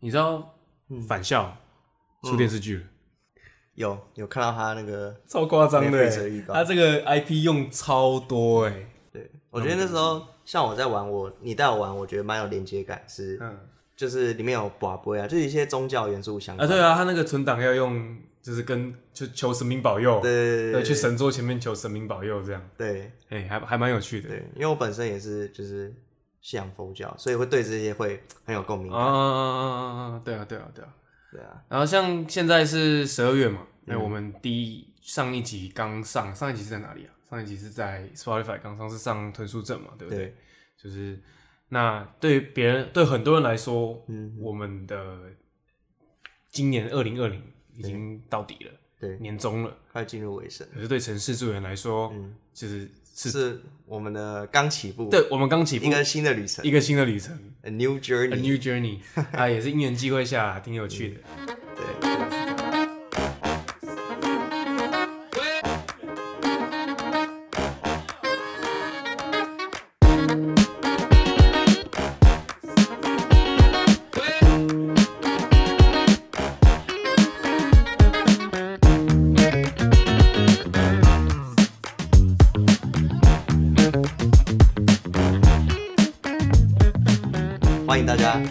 你知道返校出电视剧了？有有看到他那个超夸张的，他这个 IP 用超多哎。对，我觉得那时候像我在玩我你带我玩，我觉得蛮有连接感，是嗯就是里面有寡杯啊，就是一些宗教元素相关啊。对啊，他那个存档要用，就是跟就求神明保佑，对对，去神桌前面求神明保佑这样。对，哎，还还蛮有趣的。对，因为我本身也是就是。信仰佛教，所以会对这些会很有共鸣。啊啊啊啊啊！对啊，对啊，对啊，对啊。然后像现在是十二月嘛，那、嗯、我们第一上一集刚上，上一集是在哪里啊？上一集是在 Spotify 刚上，是上豚书镇嘛，对不对？对就是那对别人对很多人来说，嗯，我们的今年二零二零已经到底了，对，年终了，快进入尾声。可是对城市住人来说，嗯，就是。是，是我们的刚起步，对，我们刚起步，一个新的旅程，一个新的旅程，A new journey，A new journey，啊，也是因缘际会下，挺有趣的，嗯、对。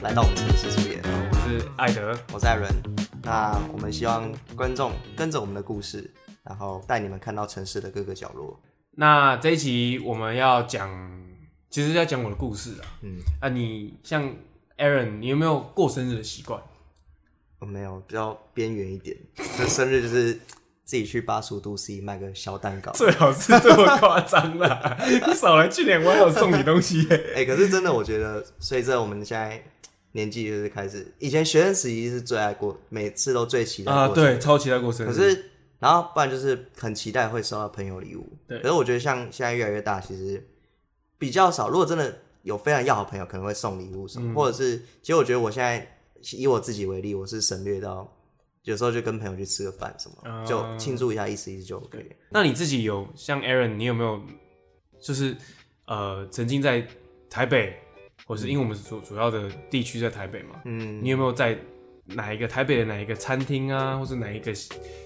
来到我们城市出演，我是艾德，我是艾伦。那我们希望观众跟着我们的故事，然后带你们看到城市的各个角落。那这一集我们要讲，其实要讲我的故事啊。嗯，啊，你像 Aaron，你有没有过生日的习惯？我没有，比较边缘一点。就生日就是。自己去八十五度 C 买个小蛋糕，最好是这么夸张啦！你少来，去年我还有送你东西耶。哎、欸，可是真的，我觉得随着我们现在年纪就是开始，以前学生时期是最爱过，每次都最期待过啊，对，超期待过生日。可是，然后不然就是很期待会收到朋友礼物。对，可是我觉得像现在越来越大，其实比较少。如果真的有非常要好的朋友，可能会送礼物什么，嗯、或者是，其实我觉得我现在以我自己为例，我是省略到。有时候就跟朋友去吃个饭什么，呃、就庆祝一下，意思意思就 OK。那你自己有像 Aaron，你有没有就是呃曾经在台北，或是因为我们是主主要的地区在台北嘛，嗯，你有没有在哪一个台北的哪一个餐厅啊，或是哪一个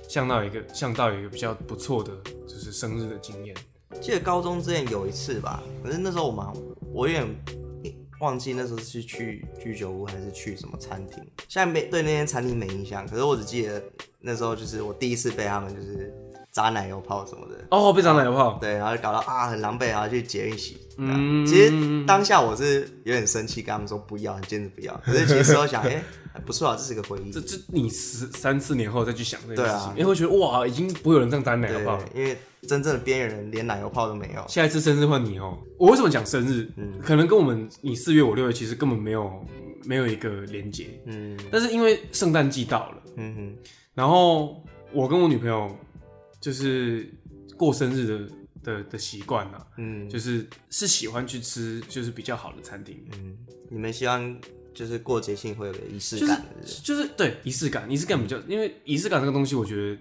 巷道一个巷道有一个比较不错的就是生日的经验？记得高中之前有一次吧，可是那时候我们我有点。忘记那时候是去居酒屋还是去什么餐厅，现在没对那间餐厅没印象，可是我只记得那时候就是我第一次被他们就是砸奶油泡什么的哦，被砸奶油泡，对，然后就搞到啊很狼狈，然后去结一洗。嗯，其实当下我是有点生气，跟他们说不要，很坚持不要。可是其实我想，哎、欸，不错啊，这是个回忆。这这你十三四年后再去想这件事情，你会觉得哇，已经不会有人这样砸奶油泡了，因为。真正的边缘人连奶油泡都没有。下一次生日换你哦。我为什么讲生日？嗯，可能跟我们你四月我六月其实根本没有没有一个连接。嗯，但是因为圣诞季到了，嗯哼，然后我跟我女朋友就是过生日的的的习惯啊，嗯，就是是喜欢去吃就是比较好的餐厅。嗯，你们希望就是过节庆会有个仪式感，就是就是对仪式感，仪式感比较，因为仪式感这个东西，我觉得。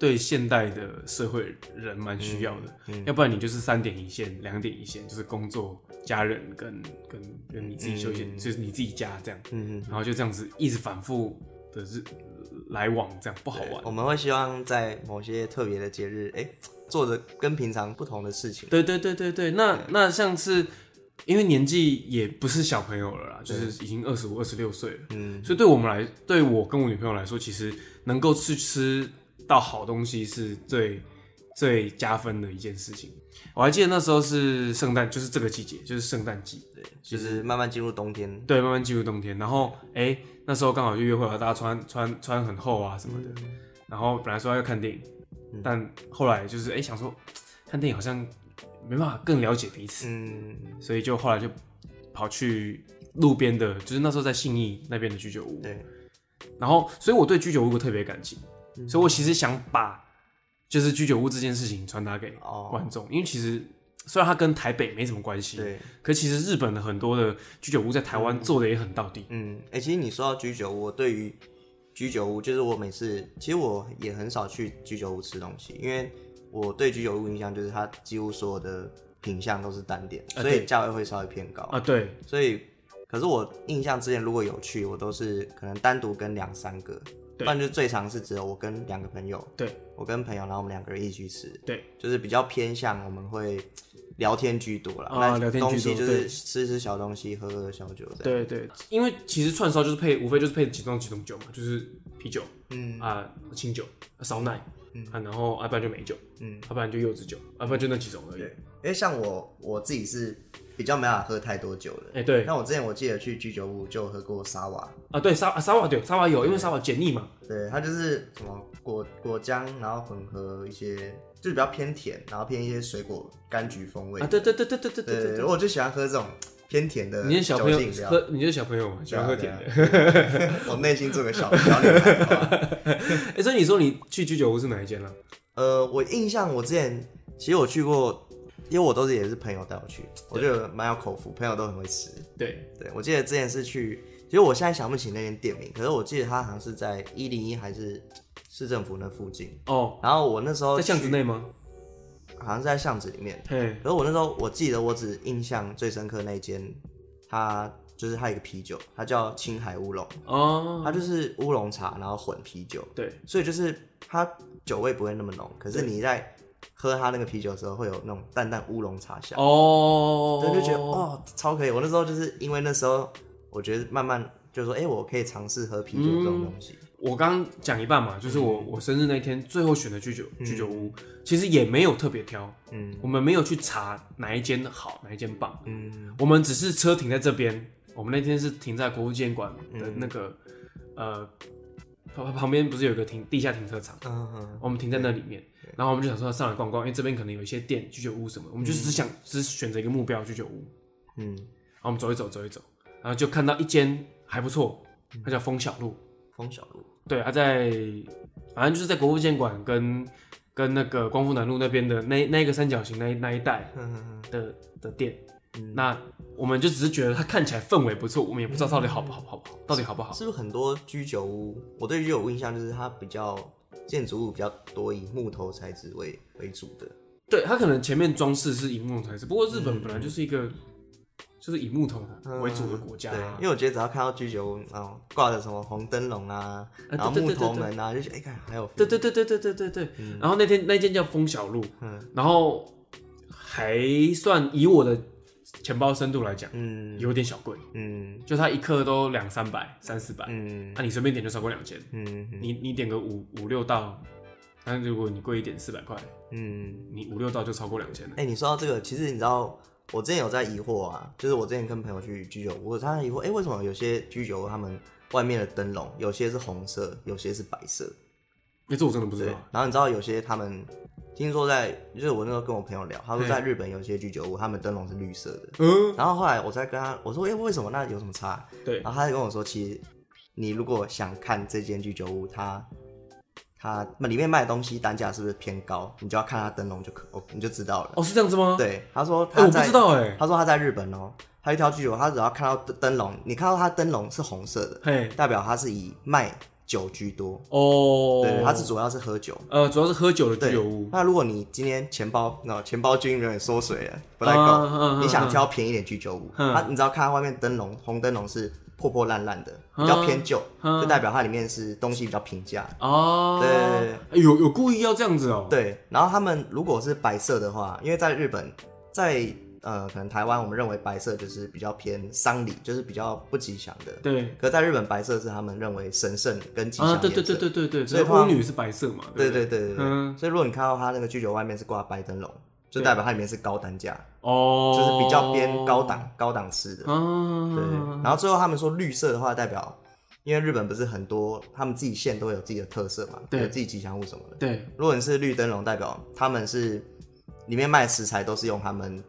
对现代的社会人蛮需要的，嗯嗯、要不然你就是三点一线，两点一线，就是工作、家人跟跟跟你自己休闲，嗯、就是你自己家这样，嗯嗯，然后就这样子一直反复的日来往，这样不好玩。我们会希望在某些特别的节日，哎，做着跟平常不同的事情。对对对对对，那对那像是因为年纪也不是小朋友了啦，就是已经二十五、二十六岁了，嗯，所以对我们来，对我跟我女朋友来说，其实能够去吃。到好东西是最最加分的一件事情。我还记得那时候是圣诞，就是这个季节，就是圣诞季，对，就是慢慢进入冬天，对，慢慢进入冬天。然后，哎、欸，那时候刚好就约会了，大家穿穿穿很厚啊什么的。嗯、然后本来说要看电影，嗯、但后来就是哎、欸、想说看电影好像没办法更了解彼此，嗯，所以就后来就跑去路边的，就是那时候在信义那边的居酒屋，对。然后，所以我对居酒屋有特别感情。所以，我其实想把就是居酒屋这件事情传达给观众，因为其实虽然它跟台北没什么关系，对，可其实日本的很多的居酒屋在台湾做的也很到底。嗯，哎、欸，其实你说到居酒屋，我对于居酒屋，就是我每次其实我也很少去居酒屋吃东西，因为我对居酒屋印象就是它几乎所有的品相都是单点，所以价位会稍微偏高。啊。对，所以可是我印象之前如果有去，我都是可能单独跟两三个，不然就最常是只有我跟两个朋友。对，我跟朋友，然后我们两个人一起去吃。对，就是比较偏向我们会聊天居多了。啊，聊天居多。东西就是吃吃小东西，喝喝小酒。对对，因为其实串烧就是配，无非就是配几种几种酒嘛，就是啤酒，嗯啊，清酒，烧奶。嗯啊，然后要不然就美酒，嗯，要不然就柚子酒，啊不然就那几种而已。因为像我我自己是比较没办法喝太多酒了。哎，对。那我之前我记得去居酒屋就喝过沙瓦啊，对沙沙瓦对沙瓦有，因为沙瓦解腻嘛。对，它就是什么果果浆，然后混合一些，就是比较偏甜，然后偏一些水果柑橘风味。啊，对对对对对对对对。我就喜欢喝这种偏甜的。你是小朋友喝，你是小朋友喜欢喝甜的。我内心做个小小女孩。哎，所以你说你去居酒屋是哪一间了？呃，我印象我之前其实我去过，因为我都是也是朋友带我去，我觉得蛮有口福，朋友都很会吃。对对，我记得之前是去，其实我现在想不起那间店名，可是我记得它好像是在一零一还是市政府那附近哦。然后我那时候在巷子内吗？好像是在巷子里面。对。可是我那时候我记得我只印象最深刻那间，它就是它有一个啤酒，它叫青海乌龙哦，它就是乌龙茶然后混啤酒。对。所以就是它。酒味不会那么浓，可是你在喝他那个啤酒的时候，会有那种淡淡乌龙茶香。哦，对，就觉得哦超可以。我那时候就是因为那时候，我觉得慢慢就说，哎、欸，我可以尝试喝啤酒这种东西。嗯、我刚讲一半嘛，就是我、嗯、我生日那天最后选的居酒居酒屋，嗯、其实也没有特别挑，嗯，我们没有去查哪一间好，哪一间棒，嗯，我们只是车停在这边，我们那天是停在国父纪念馆的那个、嗯、呃。旁旁边不是有个停地下停车场？嗯嗯，我们停在那里面，然后我们就想说上来逛逛，因为这边可能有一些店、居酒屋什么，我们就只想只选择一个目标居酒屋。嗯，然后我们走一走，走一走，然后就看到一间还不错，它叫枫小路。枫小路，对，它在反正就是在国父纪念馆跟跟那个光复南路那边的那那个三角形那那一带的的店。嗯、那我们就只是觉得它看起来氛围不错，我们也不知道到底好不好，好不好，到底好不好？是不是很多居酒屋？我对居酒屋印象就是它比较建筑物比较多以木头材质为为主的。对，它可能前面装饰是以木头材质，不过日本本来就是一个就是以木头为主的国家、啊嗯。对，因为我觉得只要看到居酒屋然后，挂着什么红灯笼啊，然后木头门啊，就觉得哎，看还有对对对对对对对然后那天那间叫风小路，嗯，然后还算以我的。钱包深度来讲，嗯，有点小贵，嗯，就它一克都两三百、三四百，嗯，那你随便点就超过两千，嗯，你你点个五五六道，但如果你贵一点四百块，嗯，你五六道就超过两千了。哎，你说到这个，其实你知道，我之前有在疑惑啊，就是我之前跟朋友去居酒屋，我常常疑惑，哎，为什么有些居酒屋他们外面的灯笼有些是红色，有些是白色？哎，这我真的不知道。然后你知道有些他们。听说在，就是我那时候跟我朋友聊，他说在日本有些居酒屋，他们灯笼是绿色的。嗯，然后后来我再跟他我说，哎、欸，为什么？那有什么差？对，然后他就跟我说，其实你如果想看这间居酒屋，它它那里面卖的东西单价是不是偏高，你就要看它灯笼就可，你就知道了。哦，是这样子吗？对，他说他在，欸、我不知道哎，他说他在日本哦，他一条居酒屋，他只要看到灯笼，你看到他灯笼是红色的，嘿，代表他是以卖。酒居多哦，对，它是主要是喝酒，呃，主要是喝酒的居酒屋。那如果你今天钱包，那钱包金有点缩水了，不太够，你想挑便宜点居酒屋，它你知道看外面灯笼，红灯笼是破破烂烂的，比较偏旧，就代表它里面是东西比较平价哦。对，有有故意要这样子哦。对，然后他们如果是白色的话，因为在日本，在。呃，可能台湾我们认为白色就是比较偏丧礼，就是比较不吉祥的。对。可在日本，白色是他们认为神圣跟吉祥的。啊，对对对对对对。所以巫女是白色嘛？对对对对对。嗯。所以如果你看到它那个居酒外面是挂白灯笼，就代表它里面是高单价哦，就是比较偏高档高档次的。哦。对。然后最后他们说绿色的话，代表因为日本不是很多他们自己县都有自己的特色嘛，对，有自己吉祥物什么的。对。如果你是绿灯笼，代表他们是里面卖食材都是用他们。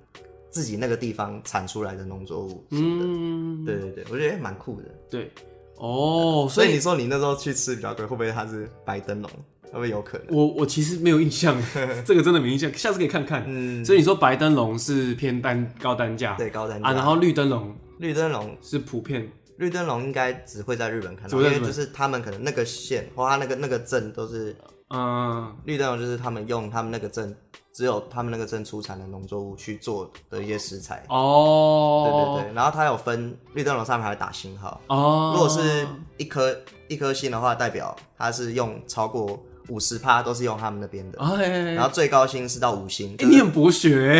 自己那个地方产出来的农作物，嗯，对对对，我觉得蛮酷的。对，哦，所以你说你那时候去吃比较贵，会不会它是白灯笼？会不会有可能？我我其实没有印象，这个真的没印象，下次可以看看。嗯，所以你说白灯笼是偏单高单价，对高单价啊，然后绿灯笼，绿灯笼是普遍，绿灯笼应该只会在日本看到，因为就是他们可能那个县或他那个那个镇都是嗯，绿灯笼就是他们用他们那个镇，只有他们那个镇出产的农作物去做的一些食材。哦，对对对，然后它有分绿灯笼上面还会打星号。哦，如果是一颗一颗星的话，代表它是用超过。五十趴都是用他们那边的，哦、嘿嘿，然后最高星是到五星。就是欸、你很博学，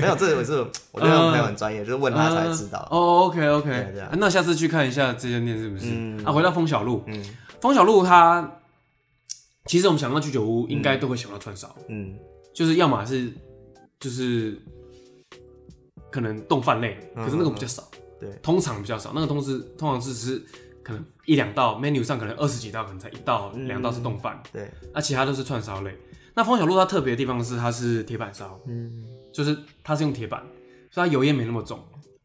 没有，这个是我觉得我朋友很专业，呃、就是问他才知道。呃、哦，OK OK，啊、那下次去看一下这间店是不是？嗯、啊，回到蜂小路，嗯，蜂小路它其实我们想到居酒屋，应该都会想到串烧，嗯，就是要么是就是可能冻饭类，可是那个比较少，嗯、对，通常比较少，那个通是通常是是。可能一两道 menu 上可能二十几道，可能才一道两道是冻饭，对，那其他都是串烧类。那方小路它特别的地方是它是铁板烧，嗯，就是它是用铁板，所以它油烟没那么重。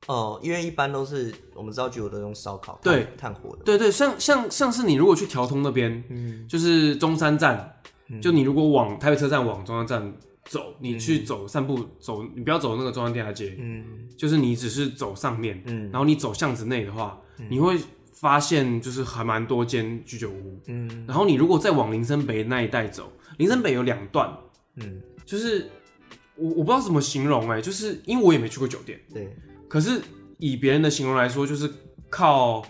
哦，因为一般都是我们知道，就有的用烧烤，对，炭火的，对对，像像像是你如果去调通那边，嗯，就是中山站，就你如果往台北车站往中山站走，你去走散步走，你不要走那个中央电大街，嗯，就是你只是走上面，嗯，然后你走巷子内的话，你会。发现就是还蛮多间居酒屋，嗯，然后你如果再往林森北那一带走，林森北有两段，嗯，就是我我不知道怎么形容哎、欸，就是因为我也没去过酒店，对，可是以别人的形容来说，就是靠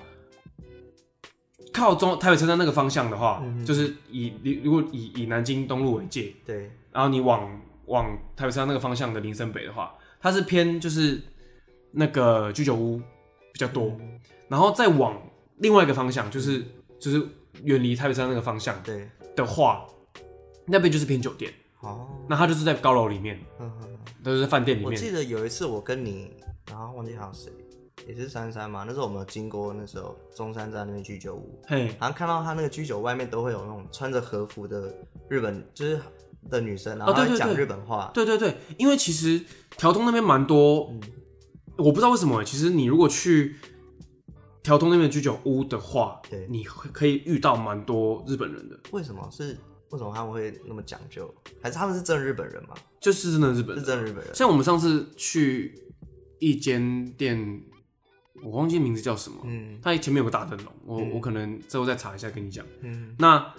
靠中台北车站那个方向的话，嗯、就是以你如果以以南京东路为界，对，然后你往往台北车站那个方向的林森北的话，它是偏就是那个居酒屋比较多，嗯、然后再往。另外一个方向就是就是远离台北车站那个方向，对。的话，那边就是偏酒店。哦。那它就是在高楼里面，嗯哼，都是在饭店里面。我记得有一次我跟你，然后忘记还有谁，也是珊珊嘛。那时候我们有经过那时候中山站那边居酒屋，嘿，好像看到他那个居酒外面都会有那种穿着和服的日本就是的女生，然后讲日本话。对对对，因为其实条通那边蛮多，嗯，我不知道为什么，其实你如果去。条通那边居酒屋的话，对，你会可以遇到蛮多日本人的。为什么是？为什么他们会那么讲究？还是他们是真日本人吗？就是真的日本人，是真日本人。像我们上次去一间店，我忘记名字叫什么。嗯，它前面有个大灯笼，我、嗯、我可能之后再查一下跟你讲。嗯，那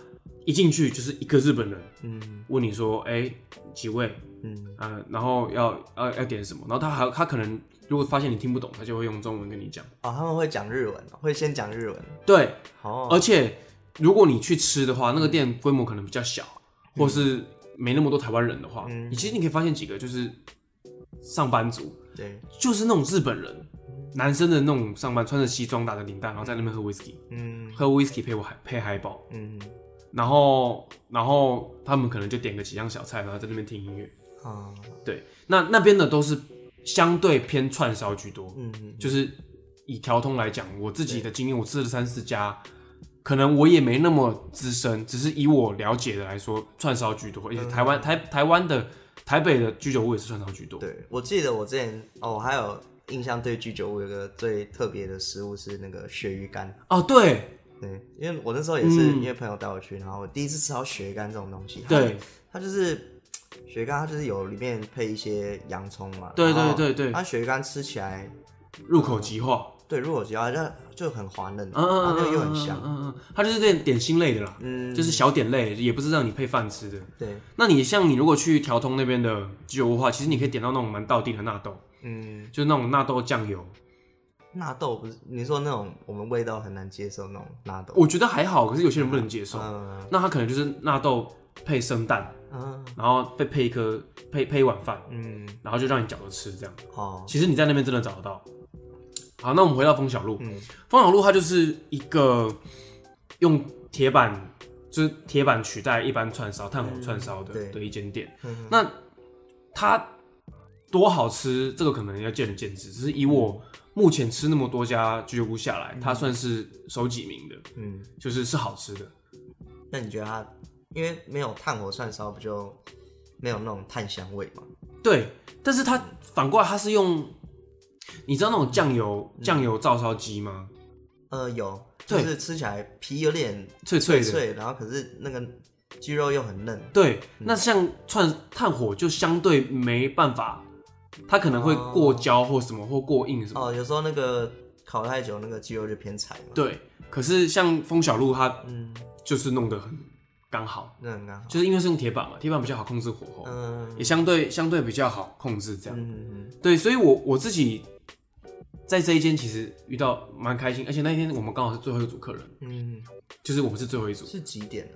一进去就是一个日本人，嗯，问你说，哎、欸，几位？嗯啊，然后要要要点什么？然后他还他可能。如果发现你听不懂，他就会用中文跟你讲。哦，他们会讲日文，会先讲日文。对，哦。而且如果你去吃的话，那个店规模可能比较小，嗯、或是没那么多台湾人的话，嗯，你其实你可以发现几个就是上班族，对，就是那种日本人，男生的那种上班，穿着西装打着领带，然后在那边喝威士忌，嗯，喝威士忌配我海配海宝，嗯，然后然后他们可能就点个几样小菜，然后在那边听音乐，啊、嗯，对，那那边的都是。相对偏串烧居多，嗯嗯，就是以调通来讲，我自己的经验，我吃了三四家，可能我也没那么资深，只是以我了解的来说，串烧居多，而且台湾台台湾的台北的居酒屋也是串烧居多。对，我记得我之前哦，我还有印象对居酒屋有个最特别的食物是那个鳕鱼干。哦，对。对，因为我那时候也是因为朋友带我去，然后我第一次吃到鳕鱼干这种东西，对，它就是。鳕鱼干它就是有里面配一些洋葱嘛，对对对对，它鳕鱼干吃起来入口即化，对，入口即化，就就很滑嫩，嗯嗯嗯，又很香，嗯嗯，它就是点点心类的啦，嗯，就是小点类，也不是让你配饭吃的，对。那你像你如果去调通那边的居酒屋的话，其实你可以点到那种蛮道地的纳豆，嗯，就是那种纳豆酱油，纳豆不是你说那种我们味道很难接受那种纳豆，我觉得还好，可是有些人不能接受，嗯，那他可能就是纳豆配生蛋。嗯，然后再配一颗配配一碗饭，嗯，然后就让你搅着吃这样。哦，其实你在那边真的找得到。好，那我们回到风小路。嗯，风小路它就是一个用铁板，就是铁板取代一般串烧、炭火串烧的、嗯、的一间店。嗯、那它多好吃，这个可能要见仁见智。只是以我目前吃那么多家居酒屋下来，嗯、它算是首几名的。嗯，就是是好吃的。那你觉得它？因为没有炭火串烧，不就没有那种炭香味吗？对，但是它反过来，它是用，你知道那种酱油酱、嗯、油照烧鸡吗？呃，有，就是吃起来皮有点脆脆的，脆，然后可是那个鸡肉又很嫩。对，嗯、那像串炭火就相对没办法，它可能会过焦或什么、哦、或过硬什么。哦，有时候那个烤太久，那个鸡肉就偏柴嘛。对，可是像风小路它，嗯，就是弄得很。刚好，那很刚好，就是因为是用铁板嘛，铁板比较好控制火候，嗯，也相对相对比较好控制这样，嗯嗯，对，所以我我自己在这一间其实遇到蛮开心，而且那一天我们刚好是最后一组客人，嗯，就是我们是最后一组，是几点？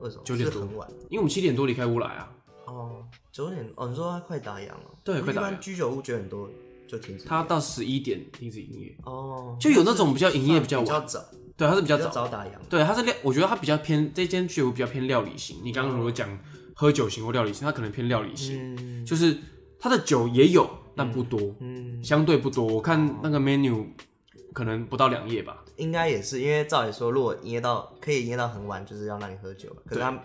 为什么？九点多，很晚，因为我们七点多离开乌来啊。哦，九点哦，你说他快打烊了？对，快打烊。一般居酒屋九点多就停止，他到十一点停止营业。哦，就有那种比较营业比较晚，比较早。对，他是比较早早打烊。对，他是料，我觉得他比较偏这间居酒屋比较偏料理型。你刚刚如果讲喝酒型或料理型，他可能偏料理型，就是他的酒也有，但不多，嗯，相对不多。我看那个 menu 可能不到两页吧。应该也是，因为照理说，如果营业到可以营业到很晚，就是要让你喝酒。可是他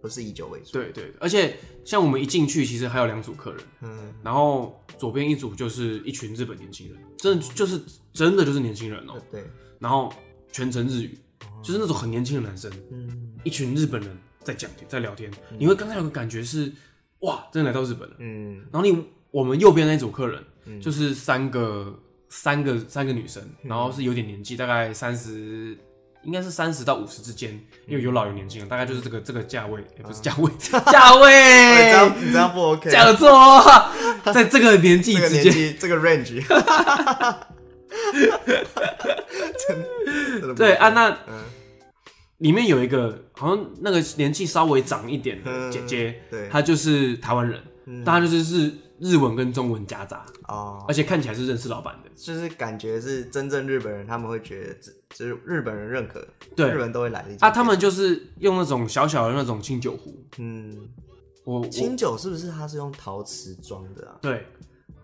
不是以酒为主。对对，而且像我们一进去，其实还有两组客人。嗯。然后左边一组就是一群日本年轻人，真的就是真的就是年轻人哦。对。然后全程日语，就是那种很年轻的男生。嗯。一群日本人在讲，在聊天，你会刚才有个感觉是，哇，真的来到日本了。嗯。然后你我们右边那组客人，就是三个。三个三个女生，然后是有点年纪，大概三十，应该是三十到五十之间，因为有老有年轻，大概就是这个这个价位，也不是价位，价位 这样你这样不 OK，讲错，在这个年纪之间，这个 range，对啊，那里面有一个好像那个年纪稍微长一点的姐姐，对，她就是台湾人，大概就是日日文跟中文夹杂哦，而且看起来是认识老板的。就是感觉是真正日本人，他们会觉得，就是日本人认可，对，日本人都会来的。啊，他们就是用那种小小的那种清酒壶，嗯，我清酒是不是它是用陶瓷装的啊？对，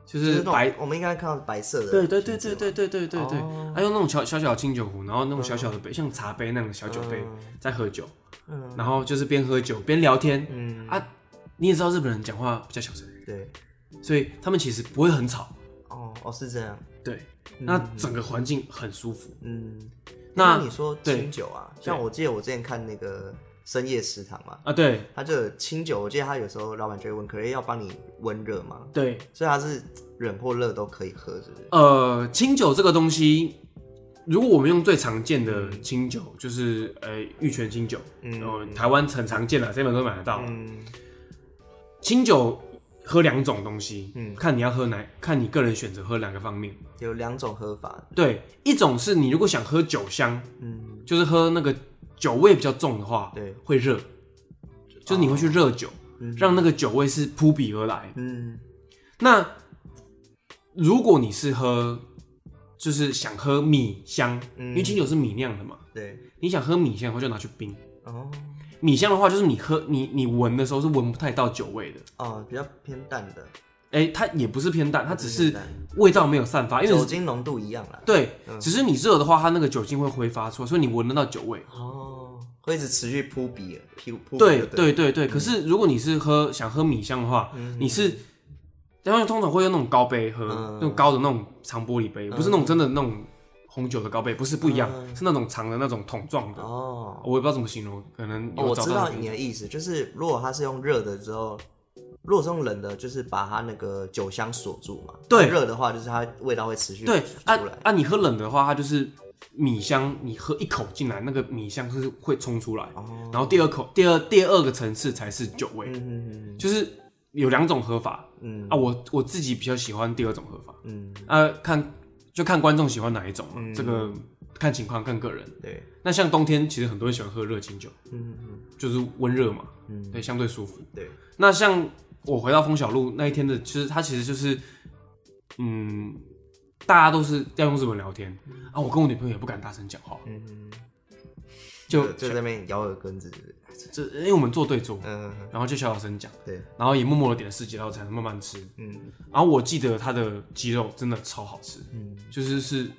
就是白，我们应该看到白色的，对对对对对对对对。对，他用那种小小小清酒壶，然后那种小小的杯，像茶杯那种小酒杯在喝酒，嗯，然后就是边喝酒边聊天，嗯。啊，你也知道日本人讲话比较小声，对，所以他们其实不会很吵，哦哦是这样。对，那整个环境很舒服。嗯，那你说清酒啊，像我记得我之前看那个深夜食堂嘛，啊，对，他就清酒，我记得他有时候老板就会问，可是要帮你温热吗？对，所以他是冷或热都可以喝，是不是？呃，清酒这个东西，如果我们用最常见的清酒，就是呃玉泉清酒，嗯，台湾很常见的，这边都买得到。嗯，清酒。喝两种东西，嗯，看你要喝哪，看你个人选择喝哪个方面。有两种喝法，对，一种是你如果想喝酒香，嗯，就是喝那个酒味比较重的话，对，会热，就是你会去热酒，哦、让那个酒味是扑鼻而来，嗯。那如果你是喝，就是想喝米香，嗯、因为清酒是米酿的嘛，对，你想喝米香的话就拿去冰，哦。米香的话，就是你喝你你闻的时候是闻不太到酒味的。哦，比较偏淡的。哎、欸，它也不是偏淡，它只是味道没有散发，因为酒精浓度一样啦。对，嗯、只是你热的话，它那个酒精会挥发出来，所以你闻得到酒味。哦，会一直持续扑鼻，扑扑。对对对对，嗯、可是如果你是喝想喝米香的话，嗯、你是，然后通常会用那种高杯喝，嗯、那种高的那种长玻璃杯，不是那种真的那种。红酒的高杯不是不一样，嗯、是那种长的那种桶状的哦，我也不知道怎么形容，可能我知道你的意思，就是如果它是用热的之后，如果是用冷的，就是把它那个酒香锁住嘛。对，热的话就是它味道会持续对出来。啊啊，你喝冷的话，它就是米香，你喝一口进来，那个米香是会冲出来，哦、然后第二口，第二第二个层次才是酒味，嗯哼哼就是有两种喝法，嗯。啊，我我自己比较喜欢第二种喝法，嗯。啊看。就看观众喜欢哪一种嘛，嗯、这个看情况看个人。对，那像冬天其实很多人喜欢喝热清酒，嗯嗯，就是温热嘛，嗯，对，相对舒服。对，那像我回到枫小路那一天的，其实他其实就是，嗯，大家都是要用日文聊天，嗯、啊，我跟我女朋友也不敢大声讲话，嗯。嗯，就就在那边咬耳根子。这因为我们坐对桌，嗯，然后就小小声讲，对，然后也默默的点了十几道才能慢慢吃，嗯，然后我记得他的鸡肉真的超好吃，嗯，就是是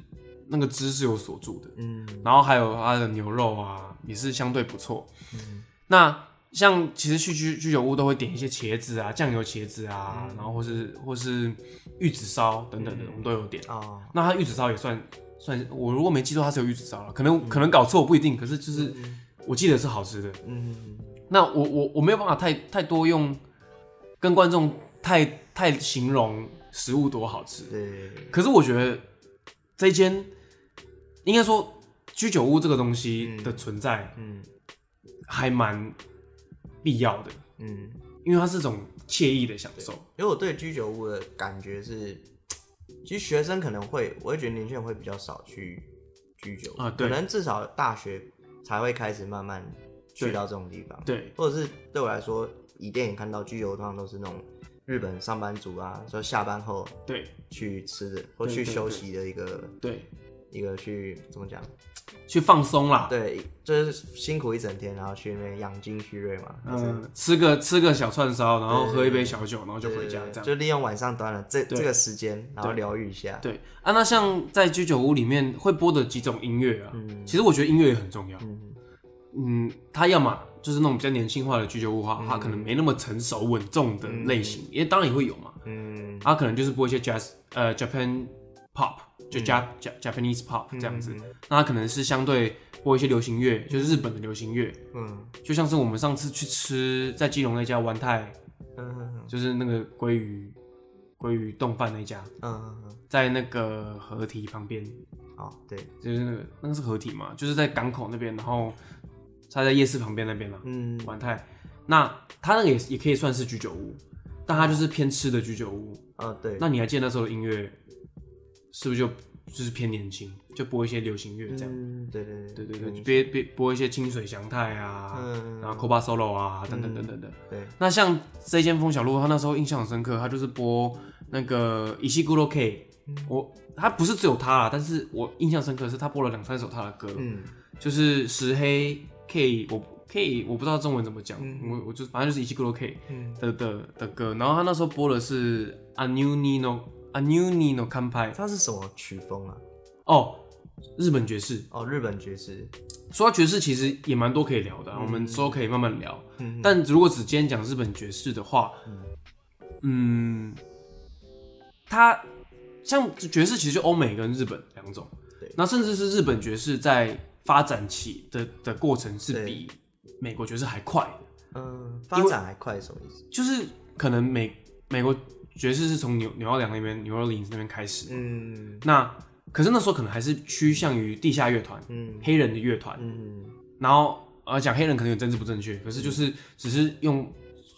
那个汁是有锁住的，嗯，然后还有他的牛肉啊也是相对不错，嗯，那像其实去居居酒屋都会点一些茄子啊，酱油茄子啊，然后或是或是玉子烧等等的，我们都有点啊，那它玉子烧也算算，我如果没记错，它是有玉子烧了，可能可能搞错，不一定，可是就是。我记得是好吃的，嗯，那我我我没有办法太太多用跟观众太太形容食物多好吃，对。可是我觉得这间应该说居酒屋这个东西的存在，嗯，还蛮必要的，嗯，因为它是种惬意的享受。因为我对居酒屋的感觉是，其实学生可能会，我会觉得年轻人会比较少去居酒屋。啊，对，可能至少大学才会开始慢慢去到这种地方，对，或者是对我来说，以电影看到居酒屋通常都是那种日本上班族啊，说下班后对去吃的或去休息的一个对。一个去怎么讲？去放松啦。对，就是辛苦一整天，然后去那边养精蓄锐嘛。嗯，吃个吃个小串烧，然后喝一杯小酒，然后就回家，这样。就利用晚上端了这这个时间，然后疗愈一下。对啊，那像在居酒屋里面会播的几种音乐啊，其实我觉得音乐也很重要。嗯，他要么就是那种比较年轻化的居酒屋话，他可能没那么成熟稳重的类型，因为当然也会有嘛。嗯，他可能就是播一些 jazz，呃，Japan pop。就 Jap Japanese pop 这样子，那它可能是相对播一些流行乐，就是日本的流行乐，嗯，就像是我们上次去吃在基隆那家湾太，嗯，就是那个鲑鱼鲑鱼冻饭那家，嗯，在那个河堤旁边，哦，对，就是那个那个是河堤嘛，就是在港口那边，然后它在夜市旁边那边嘛，嗯，丸太，那它那个也也可以算是居酒屋，但它就是偏吃的居酒屋，啊，对，那你还记得那时候的音乐？是不是就就是偏年轻，就播一些流行乐这样？嗯，对对对对对对，别别播一些清水祥太啊，嗯、然后 Koba Solo 啊，等等等等的。对，那像这间风小路，他那时候印象很深刻，他就是播那个 Ishiguro K，我他不是只有他啊，但是我印象深刻是他播了两三首他的歌，嗯，就是石黑 K，我 K 我不知道中文怎么讲，我我就反正就是 Ishiguro K 的的的歌，然后他那时候播的是 Anu Nino。A New Nino Kanpai，它是什么曲风啊？哦，日本爵士。哦，日本爵士。说到爵士，其实也蛮多可以聊的，我们说可以慢慢聊。嗯。但如果只今天讲日本爵士的话，嗯，它像爵士其实就欧美跟日本两种。对。那甚至是日本爵士在发展起的的过程是比美国爵士还快的。嗯，发展还快什么意思？就是可能美美国。爵士是从纽纽奥良那边 New Orleans 那边开始，嗯，那可是那时候可能还是趋向于地下乐团，嗯，黑人的乐团，嗯，然后呃讲黑人可能有政治不正确，可是就是只是用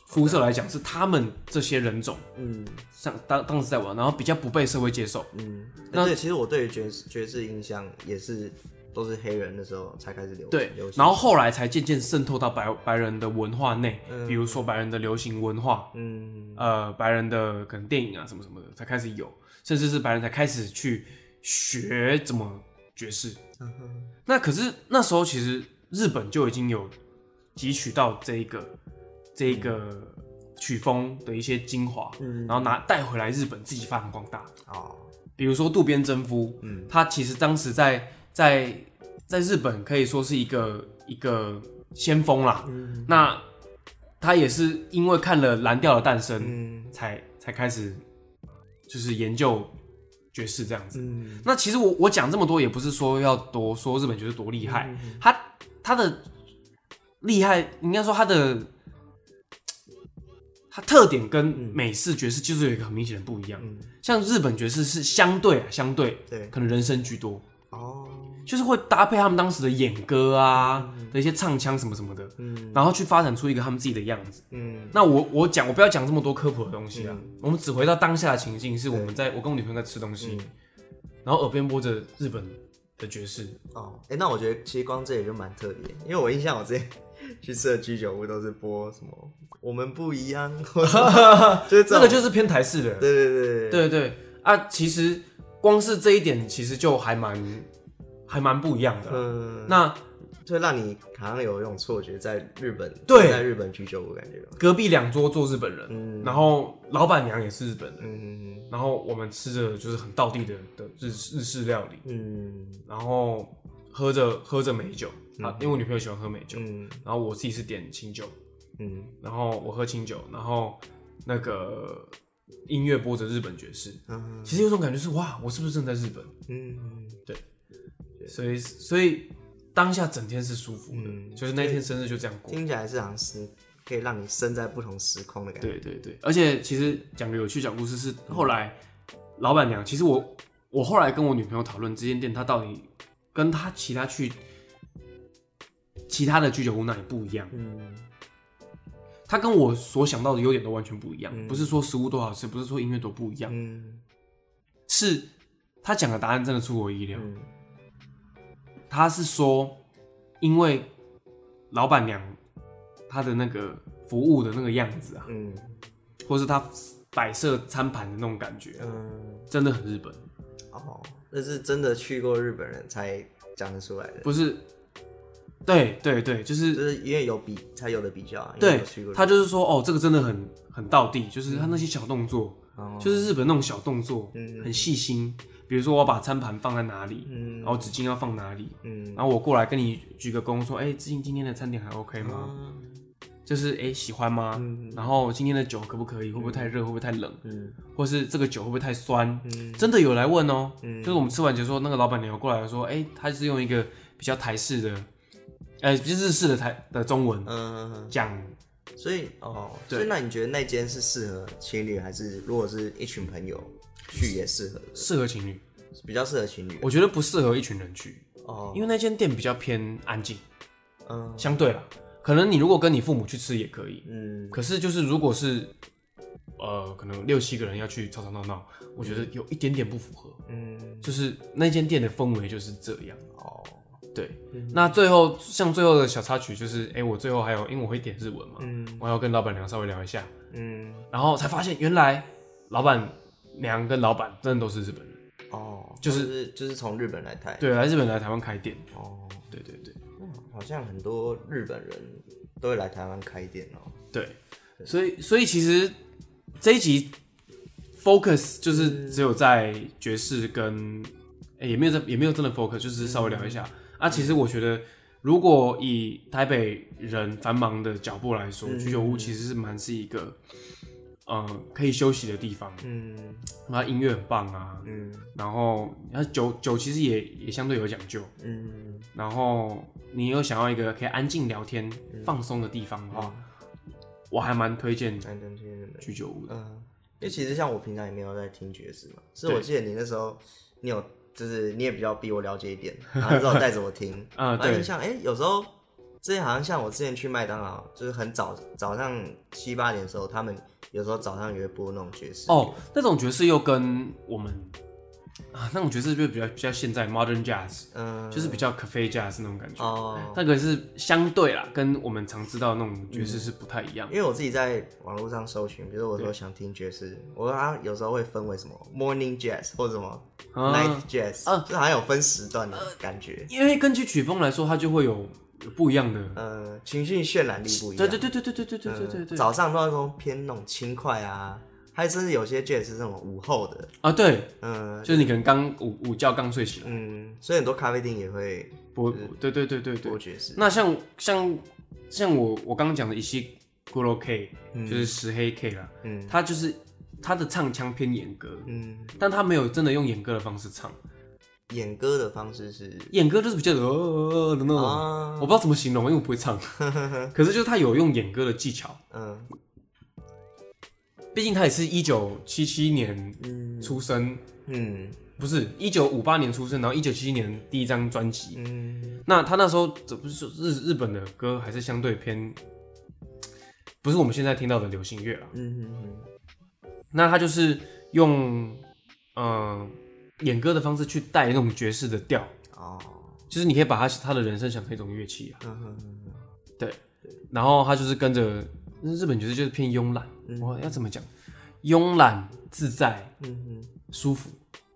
肤色来讲，是他们这些人种，嗯，像当当时在玩，然后比较不被社会接受，嗯，那对，其实我对爵士爵士印象也是。都是黑人的时候才开始流行，对，然后后来才渐渐渗透到白白人的文化内，嗯、比如说白人的流行文化，嗯，呃，白人的可能电影啊什么什么的才开始有，甚至是白人才开始去学怎么爵士。嗯、那可是那时候其实日本就已经有汲取到这一个这一个曲风的一些精华，嗯，然后拿带回来日本自己发扬光大。哦，比如说渡边真夫，嗯，他其实当时在。在在日本可以说是一个一个先锋啦。嗯、那他也是因为看了《蓝调的诞生》嗯，才才开始就是研究爵士这样子。嗯、那其实我我讲这么多，也不是说要多说日本爵士多厉害，嗯、他他的厉害，应该说他的他特点跟美式爵士就是有一个很明显的不一样。嗯、像日本爵士是相对相对对，可能人声居多哦。就是会搭配他们当时的演歌啊的一些唱腔什么什么的，嗯，然后去发展出一个他们自己的样子，嗯。那我我讲我不要讲这么多科普的东西啊，我们只回到当下的情境，是我们在我跟我女朋友在吃东西，然后耳边播着日本的爵士。哦，哎，那我觉得其实光这也就蛮特别，因为我印象我之前去吃的居酒屋都是播什么我们不一样，就是这个就是偏台式的，对对对。对对。啊，其实光是这一点其实就还蛮。还蛮不一样的，嗯，那就让你好像有一种错觉，在日本，对，在日本居酒屋感觉，隔壁两桌坐日本人，嗯，然后老板娘也是日本人，嗯，然后我们吃着就是很道地的的日日式料理，嗯，然后喝着喝着美酒，啊，因为我女朋友喜欢喝美酒，嗯，然后我自己是点清酒，嗯，然后我喝清酒，然后那个音乐播着日本爵士，嗯，其实有种感觉是哇，我是不是正在日本？嗯，对。所以，所以当下整天是舒服的，嗯、就是那天生日就这样过。听起来是好像是可以让你身在不同时空的感觉。对对对，而且其实讲个有趣小故事是，后来老板娘，其实我我后来跟我女朋友讨论这间店，它到底跟她其他去其他的居酒屋那里不一样？嗯，它跟我所想到的优点都完全不一样。嗯、不是说食物多好吃，不是说音乐多不一样，嗯，是他讲的答案真的出我意料。嗯、他是说，因为老板娘她的那个服务的那个样子啊，嗯，或是她摆设餐盘的那种感觉，嗯，真的很日本。哦，那是真的去过日本人才讲得出来的，不是？对对对，就是就是因为有比才有的比较啊。对，他就是说，哦，这个真的很很到地，就是他那些小动作，嗯、就是日本那种小动作，嗯、很细心。比如说，我把餐盘放在哪里，嗯、然后纸巾要放哪里，嗯、然后我过来跟你鞠个躬，说，哎，志兴今天的餐点还 OK 吗？嗯、就是哎喜欢吗？嗯、然后今天的酒可不可以？会不会太热？会不会太冷？嗯、或是这个酒会不会太酸？嗯、真的有来问哦、喔，嗯、就是我们吃完结束，那个老板娘过来说，哎，他是用一个比较台式的。呃，比较日式的台的中文，嗯，讲，所以哦，所以那你觉得那间是适合情侣，还是如果是一群朋友去也适合？适合情侣，比较适合情侣。我觉得不适合一群人去哦，因为那间店比较偏安静，嗯，相对啦，可能你如果跟你父母去吃也可以，嗯，可是就是如果是呃，可能六七个人要去吵吵闹闹，我觉得有一点点不符合，嗯，就是那间店的氛围就是这样哦。对，嗯、那最后像最后的小插曲就是，哎、欸，我最后还有，因为我会点日文嘛，嗯，我要跟老板娘稍微聊一下，嗯，然后才发现原来老板娘跟老板真的都是日本人，哦，就是就是就是从日本来台，对，来日本来台湾开店，哦，对对。对，好像很多日本人都会来台湾开店哦，对，所以所以其实这一集 focus 就是只有在爵士跟，也没有在也没有真的 focus，就是稍微聊一下。嗯。啊，其实我觉得，如果以台北人繁忙的脚步来说，居酒屋其实是蛮是一个，呃，可以休息的地方。嗯，那音乐很棒啊。嗯，然后，那酒酒其实也也相对有讲究。嗯，然后你又想要一个可以安静聊天、放松的地方的话，我还蛮推荐居酒屋的。嗯，因为其实像我平常也没有在听爵士嘛，是我记得你那时候你有。就是你也比较比我了解一点，然后之后带着我听，啊，对，像哎、欸，有时候之前好像像我之前去麦当劳，就是很早早上七八点的时候，他们有时候早上也会播那种爵士。哦，那种爵士又跟我们。啊，那种爵士就比较比较现在 modern jazz，嗯，就是比较 cafe jazz 那种感觉。哦，那个是相对啦，跟我们常知道那种爵士是不太一样。因为我自己在网络上搜寻，比如说我说想听爵士，我说他有时候会分为什么 morning jazz 或者什么 night jazz，啊，就好像有分时段的感觉。因为根据曲风来说，它就会有不一样的，呃，情绪渲染力不一样。对对对对对对对对对对。早上都是说偏那种轻快啊。还甚至有些 jazz 是那种午后的啊，对，嗯，就是你可能刚午午觉刚睡醒，嗯，所以很多咖啡店也会播，对对对对对，播爵士。那像像像我我刚刚讲的一些 g u r o K，就是石黑 K 啦，嗯，他就是他的唱腔偏演歌，嗯，但他没有真的用演歌的方式唱，演歌的方式是演歌就是比较呃的那种，我不知道怎么形容，因为我不会唱，可是就是他有用演歌的技巧，嗯。毕竟他也是一九七七年出生，嗯，嗯不是一九五八年出生，然后一九七七年第一张专辑，嗯，那他那时候这不是说日日本的歌还是相对偏，不是我们现在听到的流行乐了，嗯嗯嗯，那他就是用嗯、呃、演歌的方式去带那种爵士的调，哦，就是你可以把他他的人生想成一种乐器啊，嗯嗯嗯，对，然后他就是跟着。日本爵士就是偏慵懒，我、嗯、要怎么讲？慵懒自在，嗯哼，舒服，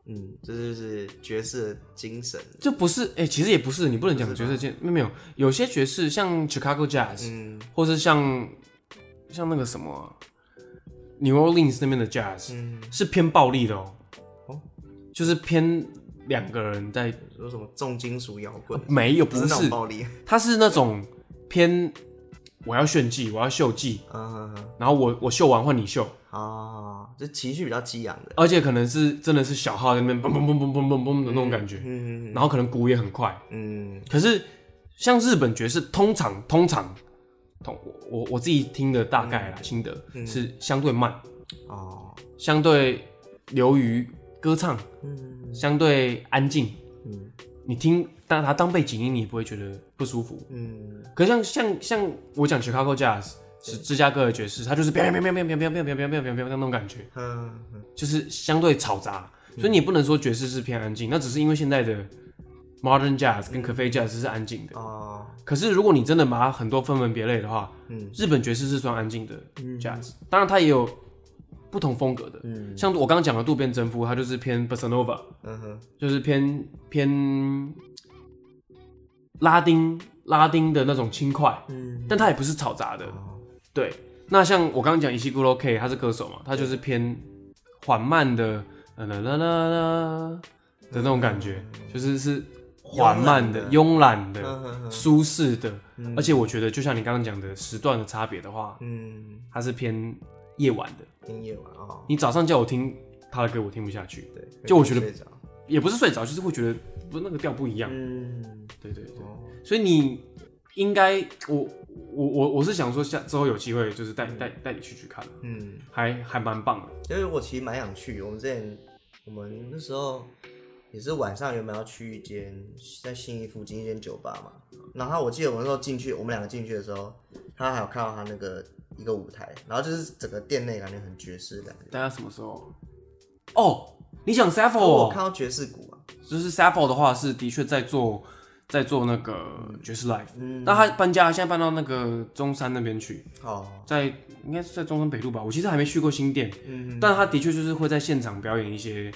嗯，这就是爵士的精神。就不是，哎、欸，其实也不是，你不能讲爵士精，没有没有，有些爵士像 Chicago Jazz，嗯，或是像像那个什么 New Orleans 那边的 Jazz，嗯，是偏暴力的、喔、哦，就是偏两个人在说什么重金属摇滚，没有，不是，不是。那种暴力，它是那种偏。我要炫技，我要秀技，嗯，然后我我秀完换你秀，啊，就情绪比较激昂的，而且可能是真的是小号在那边嘣嘣嘣嘣嘣嘣嘣的那种感觉，嗯，然后可能鼓也很快，嗯，可是像日本爵士，通常通常，通我我自己听的大概啦，心得是相对慢，哦，相对流于歌唱，嗯，相对安静，嗯，你听。但它当背景音，你也不会觉得不舒服。嗯，可像像像我讲 Chicago Jazz，是芝加哥的爵士，它就是啪啪啪啪啪啪啪啪啪啪啪啪那种感觉，嗯，就是相对嘈杂，所以你也不能说爵士是偏安静，那只是因为现在的 modern jazz 跟 cafe jazz 是安静的哦。可是如果你真的把它很多分门别类的话，嗯，日本爵士是算安静的 jazz，当然它也有不同风格的，嗯，像我刚刚讲的渡边征夫，他就是偏 bossa nova，嗯哼，就是偏偏拉丁。拉丁的那种轻快，嗯，但他也不是嘈杂的，哦、对。那像我刚刚讲伊西古罗 K，他是歌手嘛，他就是偏缓慢的，啦啦啦啦啦的那种感觉，嗯、就是是缓慢的、慵懒的、的舒适的。嗯、而且我觉得，就像你刚刚讲的时段的差别的话，嗯，他是偏夜晚的，听夜晚啊。你早上叫我听他的歌，我听不下去，对，就我觉得也不是睡着，就是会觉得。不是那个调不一样，嗯，对对对，哦、所以你应该，我我我我是想说，下之后有机会就是带带带你去去看，嗯，还还蛮棒的。因为我其实蛮想去，我们之前我们那时候也是晚上原本要去一间在信义附近一间酒吧嘛，然后我记得我们那时候进去，我们两个进去的时候，他还有看到他那个一个舞台，然后就是整个店内感觉很爵士的感觉。大家什么时候？哦，你想 Sappho？我看到爵士鼓啊。就是 Sappho 的话是的确在做在做那个爵士 live，嗯，那他搬家现在搬到那个中山那边去，哦，在应该是在中山北路吧，我其实还没去过新店，嗯，但他的确就是会在现场表演一些，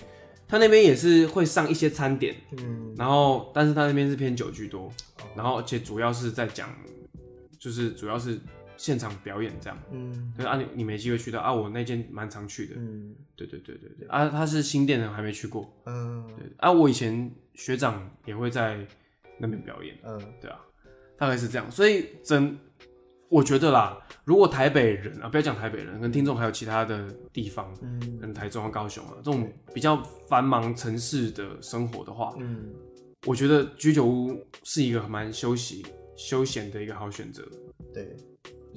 他那边也是会上一些餐点，嗯，然后但是他那边是偏酒居多，然后而且主要是在讲，就是主要是。现场表演这样，嗯，对啊，你你没机会去到啊，我那间蛮常去的，嗯，对对对对对，啊，他是新店的，还没去过，嗯，对啊，我以前学长也会在那边表演，嗯，对啊，大概是这样，所以整我觉得啦，如果台北人啊，不要讲台北人，跟听众还有其他的地方，嗯，跟台中啊、高雄啊这种比较繁忙城市的生活的话，嗯，我觉得居酒屋是一个蛮休息休闲的一个好选择，对。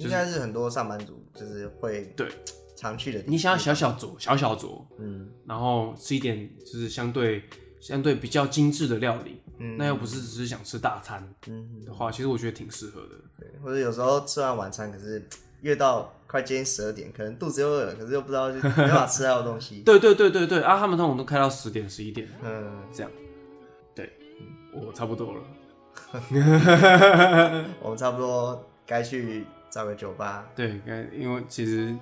应该是很多上班族就是会对常去的地方。你想要小小酌，小小酌，嗯，然后吃一点就是相对相对比较精致的料理，嗯，那又不是只是想吃大餐，嗯的话，其实我觉得挺适合的。对，或者有时候吃完晚餐，可是越到快接近十二点，可能肚子又饿，可是又不知道就 没办法吃到的东西。对对对对对啊，他们通常都开到十点十一点，嗯，这样。对，我差不多了。我们差不多该去。找个酒吧，对，因为其实，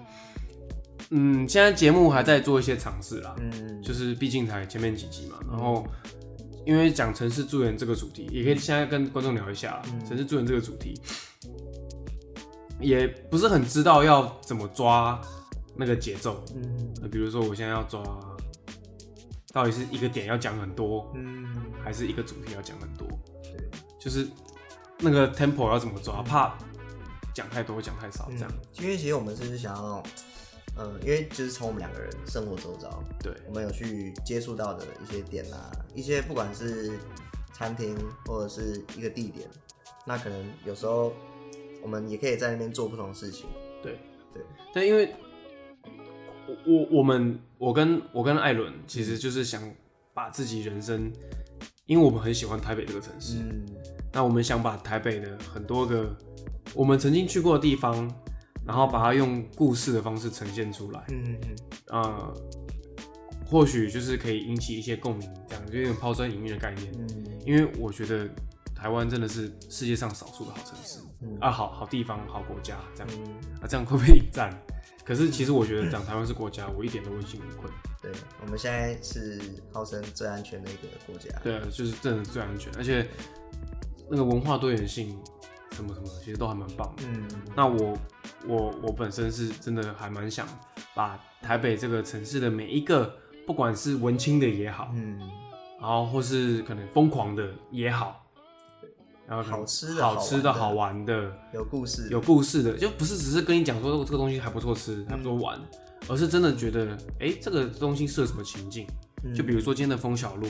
嗯，现在节目还在做一些尝试啦，嗯，就是毕竟才前面几集嘛，然后因为讲城市助人这个主题，也可以现在跟观众聊一下，嗯、城市助人这个主题，也不是很知道要怎么抓那个节奏，嗯，比如说我现在要抓，到底是一个点要讲很多，嗯，还是一个主题要讲很多，对，就是那个 tempo 要怎么抓，怕。讲太多，讲太少，这样、嗯。因为其实我们是想要，嗯，因为就是从我们两个人生活周遭，对，我们有去接触到的一些点啊，一些不管是餐厅或者是一个地点，那可能有时候我们也可以在那边做不同的事情。对，对，但，因为我我我们我跟我跟艾伦其实就是想把自己人生，因为我们很喜欢台北这个城市，嗯，那我们想把台北的很多个。我们曾经去过的地方，然后把它用故事的方式呈现出来，嗯嗯呃，或许就是可以引起一些共鸣，这样就有点抛砖引玉的概念。嗯，因为我觉得台湾真的是世界上少数的好城市，嗯、啊，好好地方，好国家，这样，嗯、啊，这样会不会引战？可是其实我觉得讲台湾是国家，我一点都问心无愧。对，我们现在是号称最安全的一个国家。对啊，就是真的最安全，而且那个文化多元性。什么什么，其实都还蛮棒的。嗯，那我我我本身是真的还蛮想把台北这个城市的每一个，不管是文青的也好，嗯，然后或是可能疯狂的也好，然后好吃的、好吃的好玩的、有故事、有故事的，就不是只是跟你讲说这个东西还不错吃，还不错玩，而是真的觉得，哎，这个东西适合什么情境？就比如说今天的枫小路，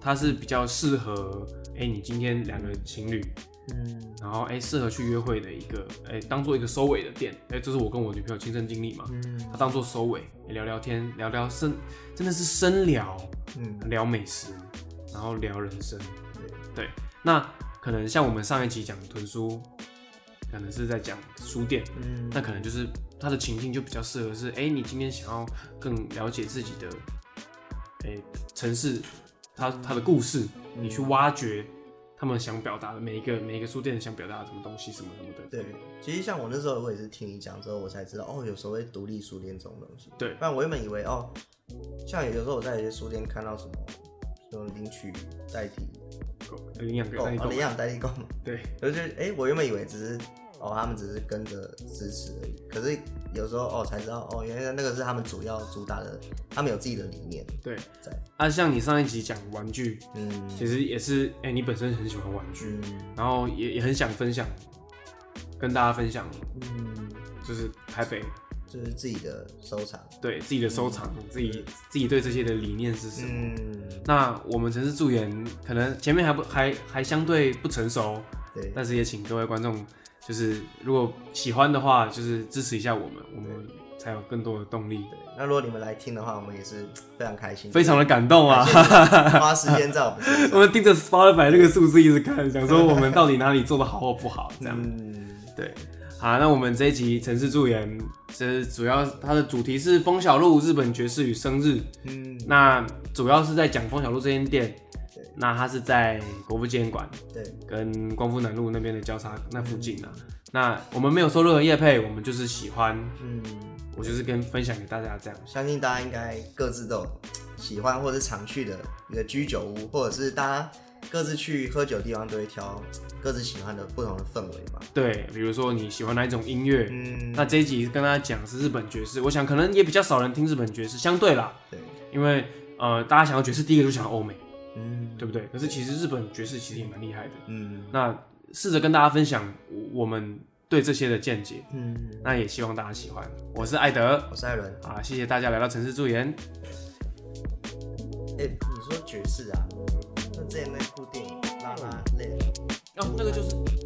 它是比较适合，哎，你今天两个情侣。嗯，然后哎，适合去约会的一个哎，当做一个收尾的店。哎，这是我跟我女朋友亲身经历嘛，嗯，他当做收尾，聊聊天，聊聊深，真的是深聊，嗯，聊美食，然后聊人生，对，对，那可能像我们上一集讲的豚书，可能是在讲书店，嗯，那可能就是它的情境就比较适合是，哎、欸，你今天想要更了解自己的，哎、欸，城市，它它的故事，你去挖掘他们想表达的每一个每一个书店想表达的什么东西，什么什么的。对，其实像我那时候我也是听你讲之后，我才知道哦，有所谓独立书店这种东西。对，不然我原本以为哦，像有时候我在一些书店看到什么，就领取代替。领养购，领养代替购嘛？对，而且哎，我原本以为只是哦，他们只是跟着支持而已。可是有时候哦，才知道哦，原来那个是他们主要主打的，他们有自己的理念。对，在啊，像你上一集讲玩具，嗯，其实也是哎、欸，你本身很喜欢玩具，嗯、然后也也很想分享，跟大家分享，嗯，就是台北。就是自己的收藏，对自己的收藏，嗯、自己自己对这些的理念是什么？嗯，那我们城市助演可能前面还不还还相对不成熟，对，但是也请各位观众，就是如果喜欢的话，就是支持一下我们，我们才有更多的动力。对，那如果你们来听的话，我们也是非常开心，非常的感动啊！花时间在我们身上，我们盯着 Spotify 那个数字一直看，想说我们到底哪里做的好或不好，这样，嗯，对。好，那我们这一集城市助研，其实主要它的主题是风小路日本爵士与生日。嗯，那主要是在讲风小路这间店。对，那它是在国父纪念馆，对，跟光复南路那边的交叉那附近啊。嗯、那我们没有收任何业配，我们就是喜欢，嗯，我就是跟分享给大家这样。相信大家应该各自都有喜欢或者常去的一个居酒屋，或者是大家。各自去喝酒的地方都会挑各自喜欢的不同的氛围嘛。对，比如说你喜欢哪一种音乐，嗯，那这一集跟大家讲是日本爵士，我想可能也比较少人听日本爵士，相对啦，对，因为呃，大家想要爵士，第一个就想要欧美，嗯，对不对？可是其实日本爵士其实也蛮厉害的，嗯，那试着跟大家分享我们对这些的见解，嗯，那也希望大家喜欢。我是艾德，我是艾伦，啊，谢谢大家来到城市助研。哎、欸，你说爵士啊？那之前那部电影《拉拉链》哦，那个就是。